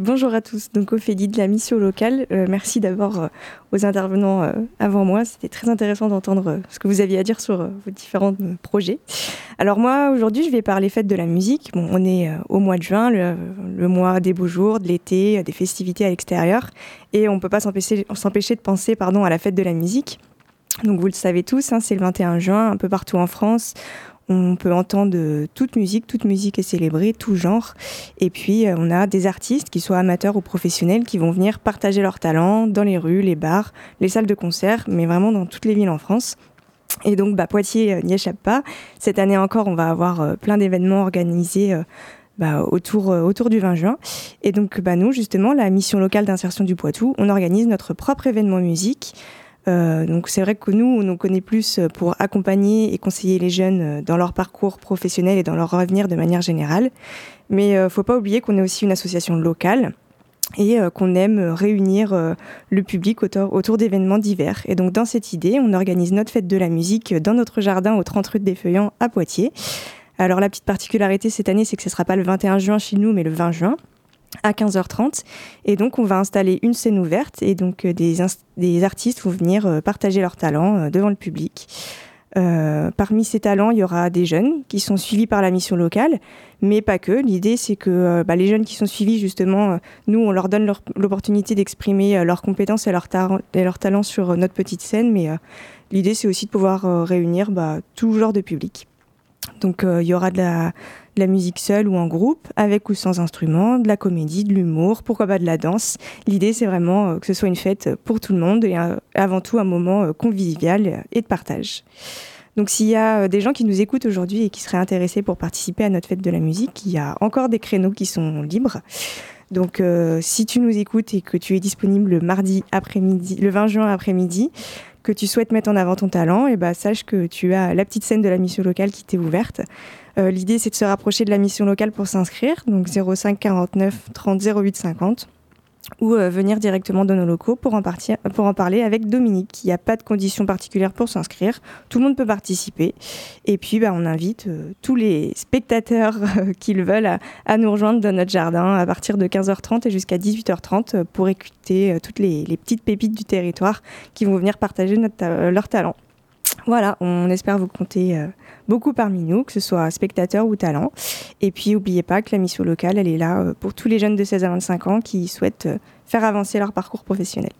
Bonjour à tous. Donc Ophélie de la mission locale. Euh, merci d'abord euh, aux intervenants euh, avant moi. C'était très intéressant d'entendre ce que vous aviez à dire sur vos différents projets. Alors moi aujourd'hui je vais parler fête de la musique. Bon, on est au mois de juin, le, mois des beaux jours, de l'été, des festivités à l'extérieur, et on ne peut pas s'empêcher de penser pardon à la fête de la musique. Donc vous le savez tous, hein, c'est le 21 juin, un peu partout en France. On peut entendre toute musique, toute musique est célébrée, tout genre. Et puis, euh, on a des artistes, qui soient amateurs ou professionnels, qui vont venir partager leur talent dans les rues, les bars, les salles de concert, mais vraiment dans toutes les villes en France. Et donc, bah, Poitiers euh, n'y échappe pas. Cette année encore, on va avoir euh, plein d'événements organisés. Bah, autour, autour du 20 juin. Et donc, bah, nous, justement, la mission locale d'insertion du Poitou, on organise notre propre événement musique donc c'est vrai que nous, on nous connaît plus pour accompagner et conseiller les jeunes euh, dans leur parcours professionnel et dans leur avenir de manière générale. Mais il euh, ne faut pas oublier qu'on est aussi une association locale et qu'on aime réunir le public autour d'événements divers. Et donc dans cette idée, on organise notre fête de la musique dans notre jardin au 30 rue des Feuillants à Poitiers. Alors la petite particularité cette année, c'est que ce ne sera pas le 21 juin chez nous, mais le 20 juin à 15h30. Et donc, on va installer une scène ouverte et donc euh, des, des artistes vont venir euh, partager leurs talents euh, devant le public. parmi ces talents, il y aura des jeunes qui sont suivis par la mission locale, mais pas que. L'idée, c'est que bah, les jeunes qui sont suivis, justement, nous, on leur donne l'opportunité d'exprimer leurs compétences et leurs, talents sur notre petite scène, mais l'idée, c'est aussi de pouvoir réunir bah, tout genre de public. Donc il y aura de la, la musique seule ou en groupe, avec ou sans instrument, de la comédie, de l'humour, pourquoi pas de la danse. L'idée, c'est vraiment euh, que ce soit une fête pour tout le monde et euh, avant tout un moment euh, convivial et de partage. Donc s'il y a des gens qui nous écoutent aujourd'hui et qui seraient intéressés pour participer à notre fête de la musique, il y a encore des créneaux qui sont libres. Donc si tu nous écoutes et que tu es disponible le mardi après-midi, le 20 juin après-midi, que tu souhaites mettre en avant ton talent, et eh ben, sache que tu as la petite scène de la mission locale qui t'est ouverte. Euh, l'idée, c'est de se rapprocher de la mission locale pour s'inscrire, donc 05 49 30 08 50 ou euh, venir directement dans nos locaux pour en, parler avec Dominique. Il n'y a pas de conditions particulières pour s'inscrire, tout le monde peut participer. Et puis bah, on invite euh, tous les spectateurs qui le veulent à, nous rejoindre dans notre jardin à partir de 15h30 et jusqu'à 18h30 pour écouter toutes les, petites pépites du territoire qui vont venir partager notre, leur talent. Voilà, on espère vous compter beaucoup parmi nous, que ce soit spectateurs ou talents. Et puis, n'oubliez pas que la mission locale, elle est là euh, pour tous les jeunes de 16 à 25 ans qui souhaitent euh, faire avancer leur parcours professionnel.